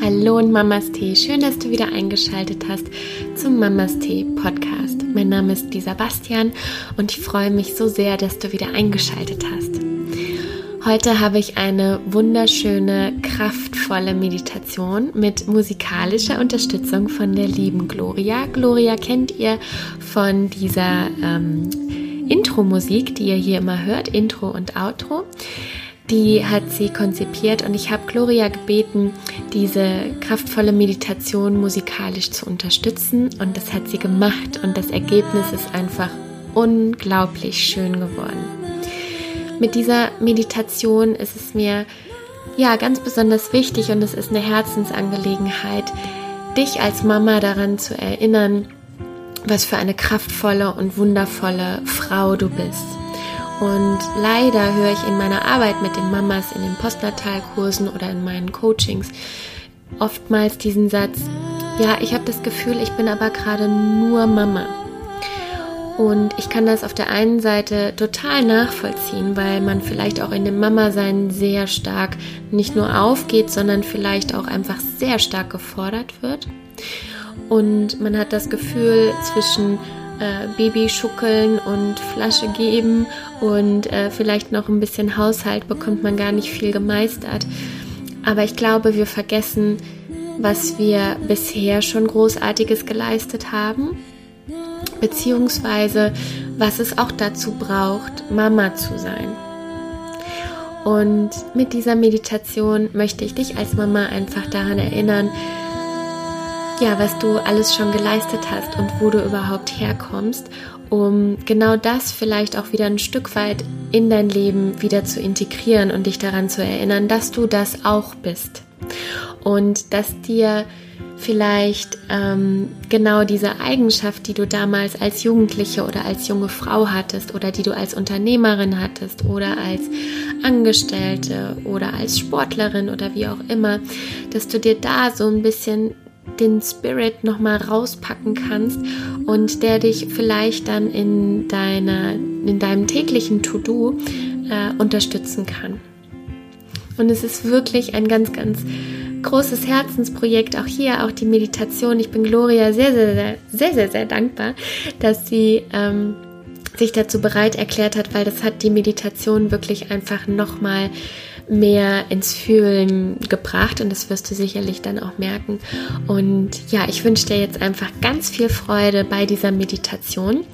Hallo und Mamas Tee, schön, dass du wieder eingeschaltet hast zum Mamas Tee Podcast. Mein Name ist Lisa Bastian und ich freue mich so sehr, dass du wieder eingeschaltet hast. Heute habe ich eine wunderschöne, kraftvolle Meditation mit musikalischer Unterstützung von der lieben Gloria. Gloria kennt ihr von dieser ähm, Intro-Musik, die ihr hier immer hört, Intro und Outro die hat sie konzipiert und ich habe Gloria gebeten, diese kraftvolle Meditation musikalisch zu unterstützen und das hat sie gemacht und das Ergebnis ist einfach unglaublich schön geworden. Mit dieser Meditation ist es mir ja ganz besonders wichtig und es ist eine Herzensangelegenheit, dich als Mama daran zu erinnern, was für eine kraftvolle und wundervolle Frau du bist. Und leider höre ich in meiner Arbeit mit den Mamas in den Postnatalkursen oder in meinen Coachings oftmals diesen Satz, ja, ich habe das Gefühl, ich bin aber gerade nur Mama. Und ich kann das auf der einen Seite total nachvollziehen, weil man vielleicht auch in dem Mama-Sein sehr stark nicht nur aufgeht, sondern vielleicht auch einfach sehr stark gefordert wird. Und man hat das Gefühl, zwischen äh, Baby schuckeln und Flasche geben und äh, vielleicht noch ein bisschen Haushalt bekommt man gar nicht viel gemeistert. Aber ich glaube, wir vergessen, was wir bisher schon Großartiges geleistet haben, beziehungsweise was es auch dazu braucht, Mama zu sein. Und mit dieser Meditation möchte ich dich als Mama einfach daran erinnern, ja, was du alles schon geleistet hast und wo du überhaupt herkommst, um genau das vielleicht auch wieder ein Stück weit in dein Leben wieder zu integrieren und dich daran zu erinnern, dass du das auch bist. Und dass dir vielleicht ähm, genau diese Eigenschaft, die du damals als Jugendliche oder als junge Frau hattest oder die du als Unternehmerin hattest oder als Angestellte oder als Sportlerin oder wie auch immer, dass du dir da so ein bisschen den Spirit nochmal rauspacken kannst und der dich vielleicht dann in, deiner, in deinem täglichen To-Do äh, unterstützen kann. Und es ist wirklich ein ganz, ganz großes Herzensprojekt, auch hier, auch die Meditation. Ich bin Gloria sehr, sehr, sehr, sehr, sehr, sehr dankbar, dass sie ähm, sich dazu bereit erklärt hat, weil das hat die Meditation wirklich einfach nochmal mehr ins Fühlen gebracht und das wirst du sicherlich dann auch merken. Und ja, ich wünsche dir jetzt einfach ganz viel Freude bei dieser Meditation.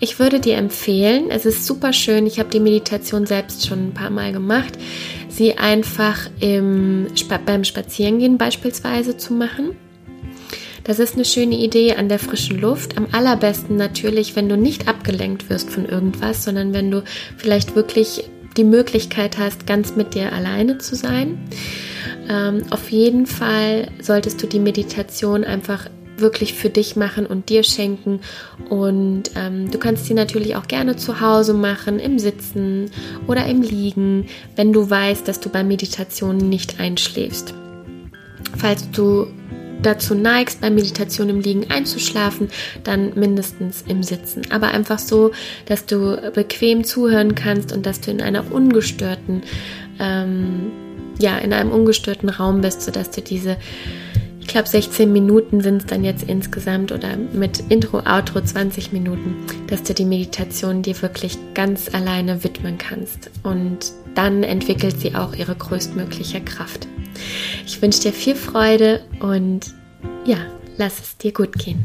Ich würde dir empfehlen, es ist super schön, ich habe die Meditation selbst schon ein paar Mal gemacht, sie einfach im, beim Spazierengehen beispielsweise zu machen. Das ist eine schöne Idee an der frischen Luft. Am allerbesten natürlich, wenn du nicht abgelenkt wirst von irgendwas, sondern wenn du vielleicht wirklich die Möglichkeit hast, ganz mit dir alleine zu sein. Ähm, auf jeden Fall solltest du die Meditation einfach wirklich für dich machen und dir schenken. Und ähm, du kannst sie natürlich auch gerne zu Hause machen, im Sitzen oder im Liegen, wenn du weißt, dass du bei Meditationen nicht einschläfst. Falls du dazu neigst, bei Meditation im Liegen einzuschlafen, dann mindestens im Sitzen. Aber einfach so, dass du bequem zuhören kannst und dass du in einer ungestörten, ähm, ja, in einem ungestörten Raum bist, sodass du diese ich glaube 16 Minuten sind es dann jetzt insgesamt oder mit Intro, Outro 20 Minuten, dass du die Meditation dir wirklich ganz alleine widmen kannst. Und dann entwickelt sie auch ihre größtmögliche Kraft. Ich wünsche dir viel Freude und ja, lass es dir gut gehen.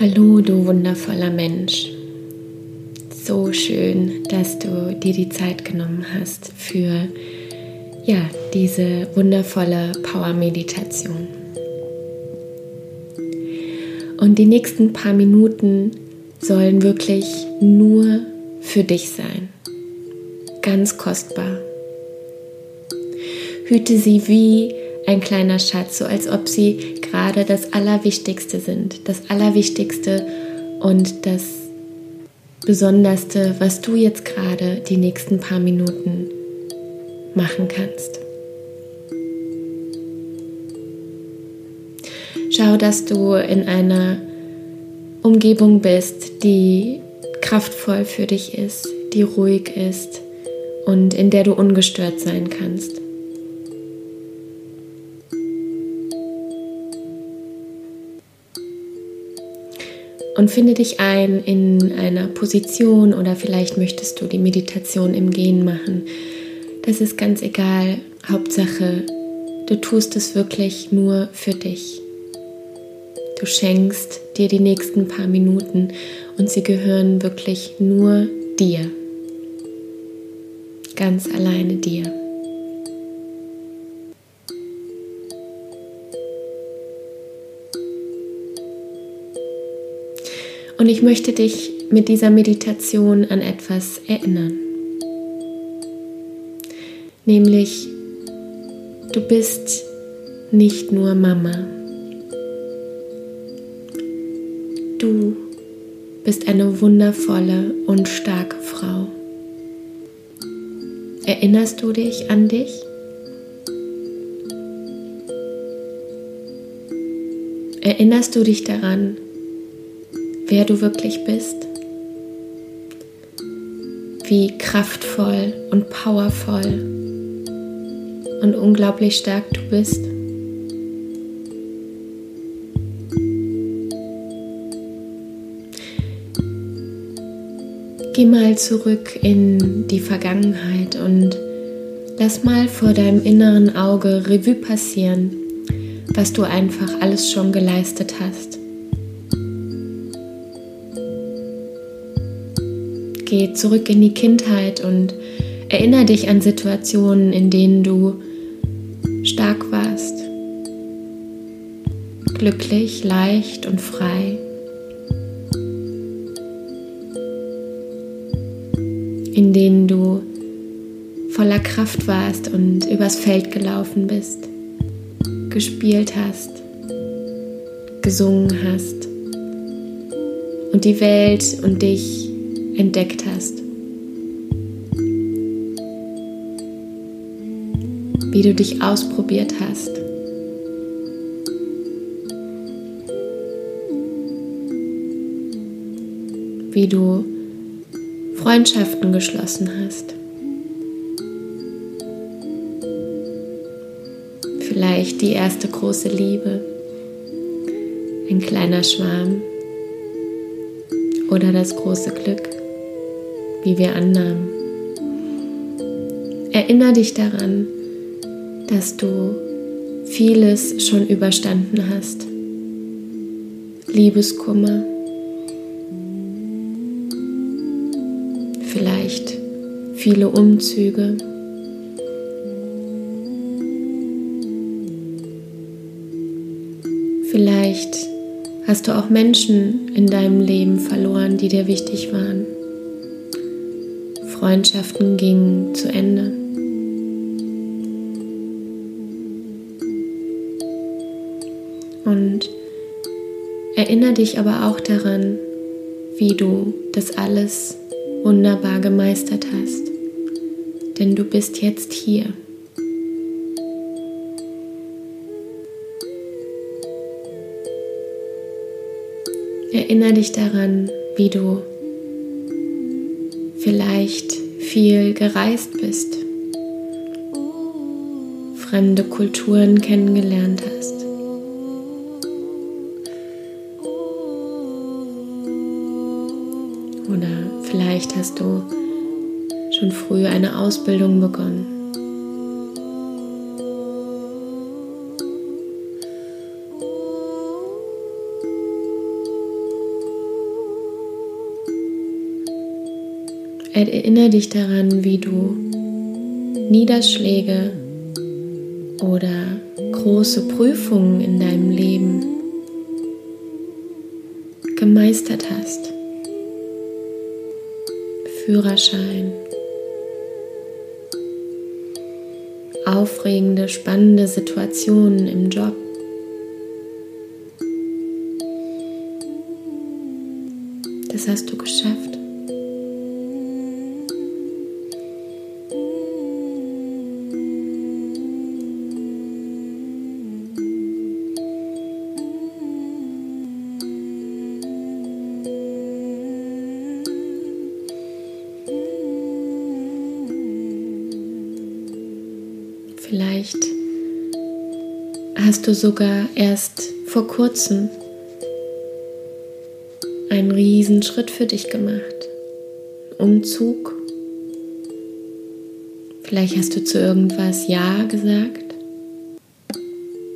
Hallo, du wundervoller Mensch. So schön, dass du dir die Zeit genommen hast für ja, diese wundervolle Power-Meditation. Und die nächsten paar Minuten sollen wirklich nur für dich sein. Ganz kostbar. Hüte sie wie ein kleiner Schatz, so als ob sie gerade das Allerwichtigste sind, das Allerwichtigste und das Besonderste, was du jetzt gerade die nächsten paar Minuten machen kannst. schau, dass du in einer Umgebung bist, die kraftvoll für dich ist, die ruhig ist und in der du ungestört sein kannst. Und finde dich ein in einer Position oder vielleicht möchtest du die Meditation im Gehen machen. Das ist ganz egal. Hauptsache, du tust es wirklich nur für dich. Du schenkst dir die nächsten paar Minuten und sie gehören wirklich nur dir. Ganz alleine dir. Und ich möchte dich mit dieser Meditation an etwas erinnern. Nämlich, du bist nicht nur Mama. Du bist eine wundervolle und starke Frau. Erinnerst du dich an dich? Erinnerst du dich daran, wer du wirklich bist? Wie kraftvoll und powervoll und unglaublich stark du bist? Geh mal zurück in die Vergangenheit und lass mal vor deinem inneren Auge Revue passieren, was du einfach alles schon geleistet hast. Geh zurück in die Kindheit und erinnere dich an Situationen, in denen du stark warst, glücklich, leicht und frei. In denen du voller Kraft warst und übers Feld gelaufen bist, gespielt hast, gesungen hast und die Welt und dich entdeckt hast. Wie du dich ausprobiert hast. Wie du Freundschaften geschlossen hast. Vielleicht die erste große Liebe, ein kleiner Schwarm oder das große Glück, wie wir annahmen. Erinner dich daran, dass du vieles schon überstanden hast. Liebeskummer, viele Umzüge. Vielleicht hast du auch Menschen in deinem Leben verloren, die dir wichtig waren. Freundschaften gingen zu Ende. Und erinnere dich aber auch daran, wie du das alles wunderbar gemeistert hast, denn du bist jetzt hier. Erinnere dich daran, wie du vielleicht viel gereist bist, fremde Kulturen kennengelernt hast. Vielleicht hast du schon früh eine Ausbildung begonnen. Erinnere dich daran, wie du Niederschläge oder große Prüfungen in deinem Leben gemeistert hast. Führerschein. Aufregende, spannende Situationen im Job. Das hast du geschafft. Hast du sogar erst vor kurzem einen Riesenschritt für dich gemacht. Umzug. Vielleicht hast du zu irgendwas Ja gesagt,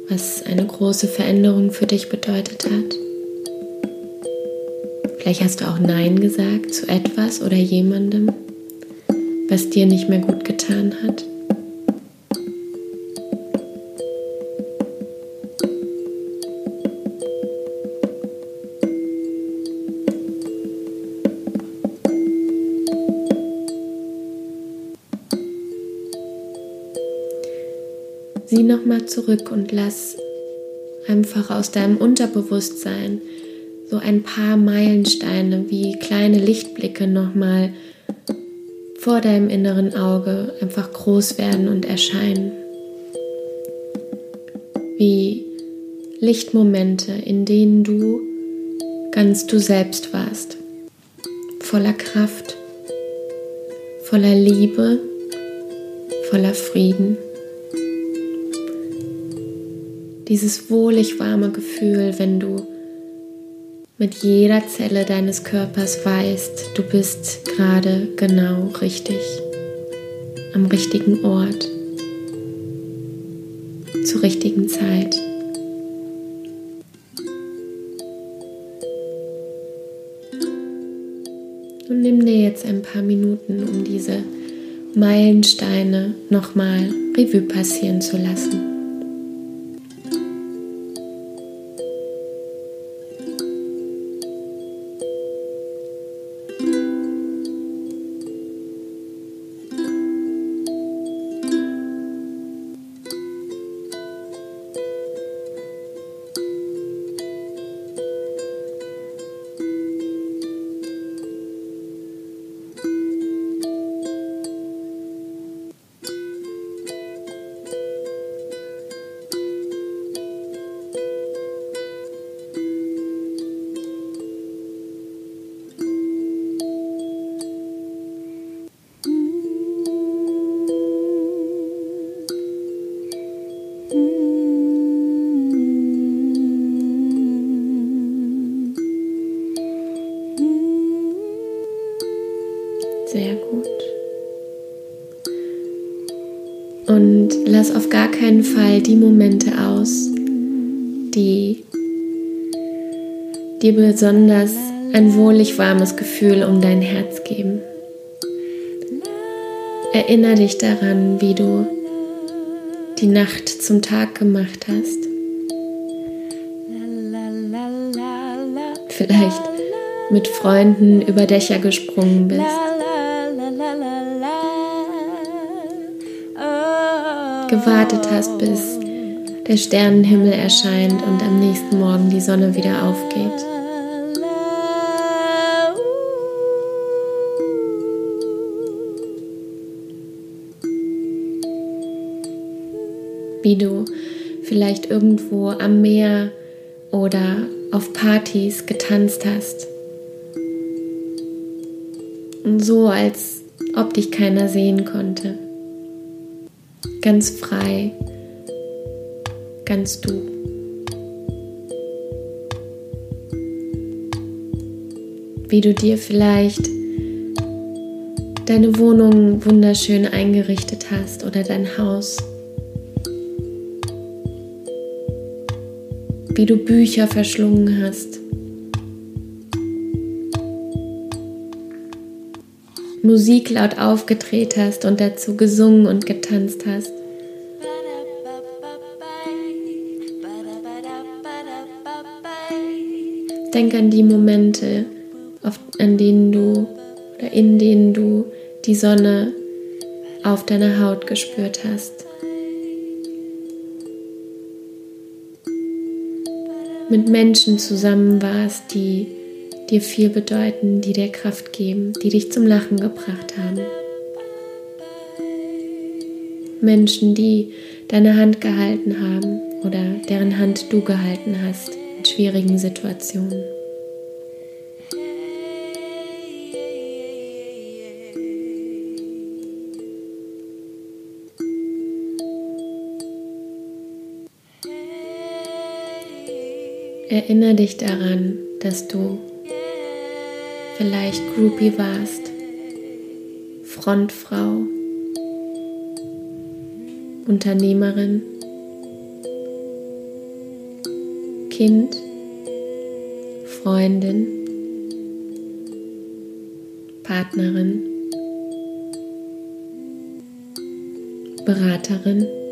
was eine große Veränderung für dich bedeutet hat. Vielleicht hast du auch Nein gesagt zu etwas oder jemandem, was dir nicht mehr gut getan hat. Zurück und lass einfach aus deinem Unterbewusstsein so ein paar Meilensteine wie kleine Lichtblicke nochmal vor deinem inneren Auge einfach groß werden und erscheinen. Wie Lichtmomente, in denen du ganz du selbst warst. Voller Kraft, voller Liebe, voller Frieden. Dieses wohlig warme Gefühl, wenn du mit jeder Zelle deines Körpers weißt, du bist gerade genau richtig, am richtigen Ort, zur richtigen Zeit. Und nimm dir jetzt ein paar Minuten, um diese Meilensteine nochmal Revue passieren zu lassen. Sehr gut. Und lass auf gar keinen Fall die Momente aus, die dir besonders ein wohlig warmes Gefühl um dein Herz geben. Erinnere dich daran, wie du die Nacht zum Tag gemacht hast. Vielleicht mit Freunden über Dächer gesprungen bist. Gewartet hast, bis der Sternenhimmel erscheint und am nächsten Morgen die Sonne wieder aufgeht. Wie du vielleicht irgendwo am Meer oder auf Partys getanzt hast. Und so, als ob dich keiner sehen konnte ganz frei, ganz du. Wie du dir vielleicht deine Wohnung wunderschön eingerichtet hast oder dein Haus. Wie du Bücher verschlungen hast. Musik laut aufgedreht hast und dazu gesungen und getanzt hast. Denk an die Momente, an denen du oder in denen du die Sonne auf deiner Haut gespürt hast. Mit Menschen zusammen warst, die dir viel bedeuten, die dir Kraft geben, die dich zum Lachen gebracht haben. Menschen, die deine Hand gehalten haben oder deren Hand du gehalten hast in schwierigen Situationen. Erinnere dich daran, dass du vielleicht Groupie warst, Frontfrau, Unternehmerin, Kind, Freundin, Partnerin, Beraterin.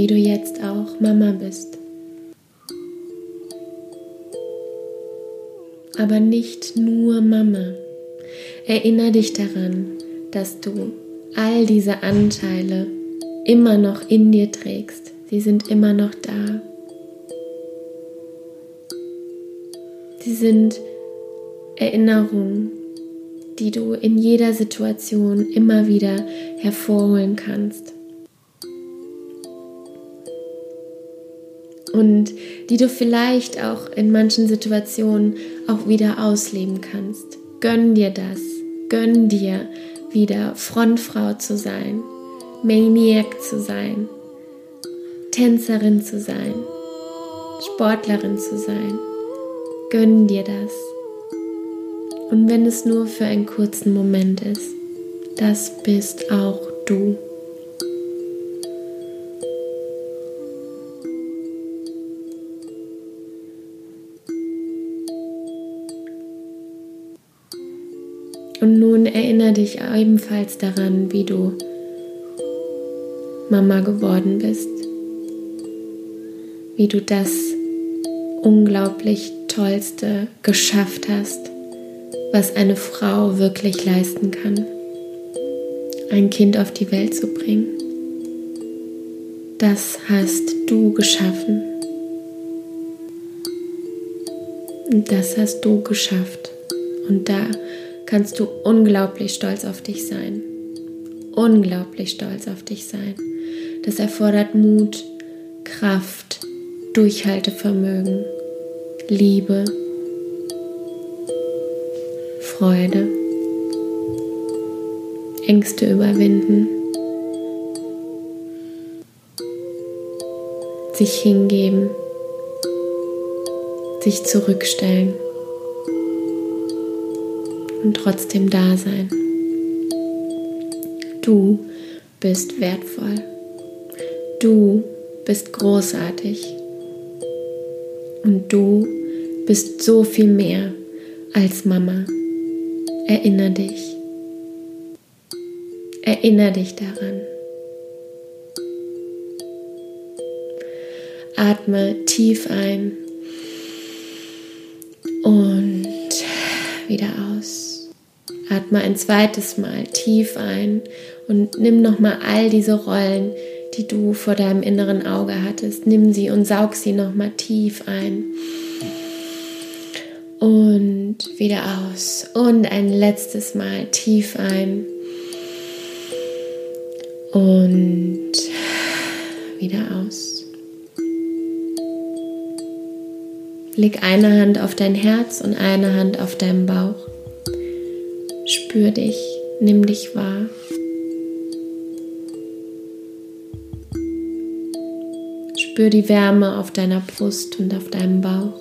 Wie du jetzt auch Mama bist. Aber nicht nur Mama. Erinnere dich daran, dass du all diese Anteile immer noch in dir trägst. Sie sind immer noch da. Sie sind Erinnerungen, die du in jeder Situation immer wieder hervorholen kannst. Und die du vielleicht auch in manchen Situationen auch wieder ausleben kannst. Gönn dir das. Gönn dir wieder Frontfrau zu sein, Maniac zu sein, Tänzerin zu sein, Sportlerin zu sein. Gönn dir das. Und wenn es nur für einen kurzen Moment ist, das bist auch du. Erinnere dich ebenfalls daran, wie du Mama geworden bist, wie du das unglaublich Tollste geschafft hast, was eine Frau wirklich leisten kann, ein Kind auf die Welt zu bringen. Das hast du geschaffen. Und das hast du geschafft. Und da kannst du unglaublich stolz auf dich sein. Unglaublich stolz auf dich sein. Das erfordert Mut, Kraft, Durchhaltevermögen, Liebe, Freude, Ängste überwinden, sich hingeben, sich zurückstellen und trotzdem da sein. Du bist wertvoll. Du bist großartig. Und du bist so viel mehr als Mama. Erinner dich. Erinner dich daran. Atme tief ein und wieder aus. Atme ein zweites Mal tief ein und nimm nochmal all diese Rollen, die du vor deinem inneren Auge hattest. Nimm sie und saug sie nochmal tief ein. Und wieder aus. Und ein letztes Mal tief ein. Und wieder aus. Leg eine Hand auf dein Herz und eine Hand auf deinen Bauch. Spür dich, nimm dich wahr. Spür die Wärme auf deiner Brust und auf deinem Bauch.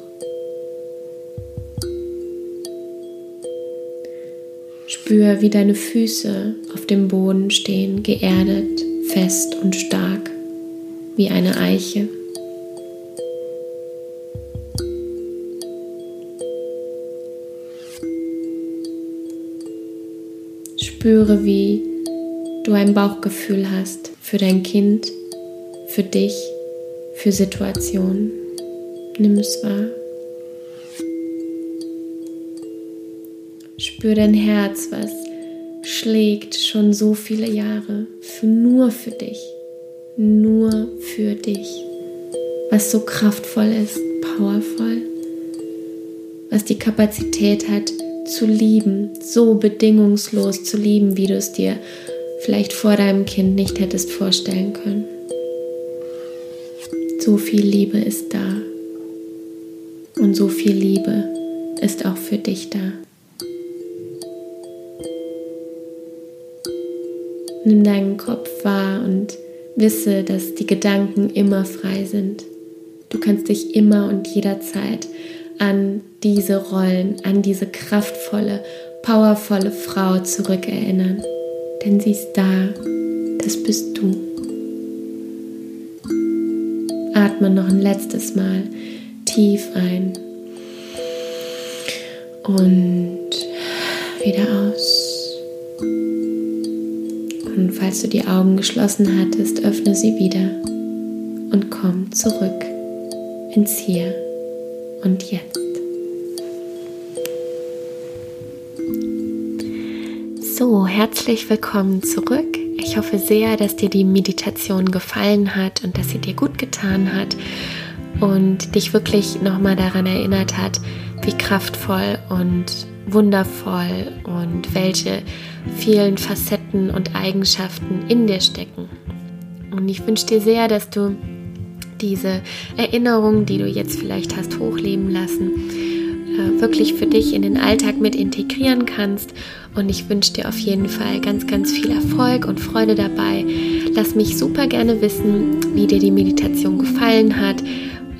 Spür, wie deine Füße auf dem Boden stehen, geerdet, fest und stark, wie eine Eiche. Spüre, wie du ein Bauchgefühl hast für dein Kind, für dich, für Situationen. Nimm es wahr. Spür dein Herz, was schlägt schon so viele Jahre, für nur für dich, nur für dich, was so kraftvoll ist, powervoll, was die Kapazität hat, zu lieben, so bedingungslos zu lieben, wie du es dir vielleicht vor deinem Kind nicht hättest vorstellen können. So viel Liebe ist da und so viel Liebe ist auch für dich da. Nimm deinen Kopf wahr und wisse, dass die Gedanken immer frei sind. Du kannst dich immer und jederzeit an diese Rollen, an diese kraftvolle, powervolle Frau zurückerinnern. Denn sie ist da, das bist du. Atme noch ein letztes Mal tief ein und wieder aus. Und falls du die Augen geschlossen hattest, öffne sie wieder und komm zurück ins Hier und Jetzt. So, herzlich willkommen zurück. Ich hoffe sehr, dass dir die Meditation gefallen hat und dass sie dir gut getan hat und dich wirklich nochmal daran erinnert hat, wie kraftvoll und wundervoll und welche vielen Facetten und Eigenschaften in dir stecken. Und ich wünsche dir sehr, dass du diese Erinnerungen, die du jetzt vielleicht hast hochleben lassen, äh, wirklich für dich in den Alltag mit integrieren kannst. Und ich wünsche dir auf jeden Fall ganz, ganz viel Erfolg und Freude dabei. Lass mich super gerne wissen, wie dir die Meditation gefallen hat.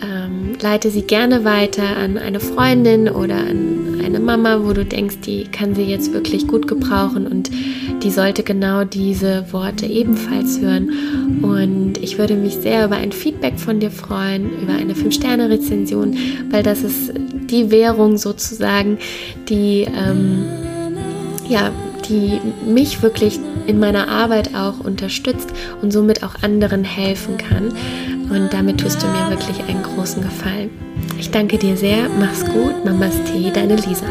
Ähm, leite sie gerne weiter an eine Freundin oder an eine Mama, wo du denkst, die kann sie jetzt wirklich gut gebrauchen und die sollte genau diese Worte ebenfalls hören. Und ich würde mich sehr über ein Feedback von dir freuen, über eine 5-Sterne-Rezension, weil das ist die Währung sozusagen, die, ähm, ja, die mich wirklich in meiner Arbeit auch unterstützt und somit auch anderen helfen kann. Und damit tust du mir wirklich einen großen Gefallen. Ich danke dir sehr, mach's gut, Namaste, deine Lisa.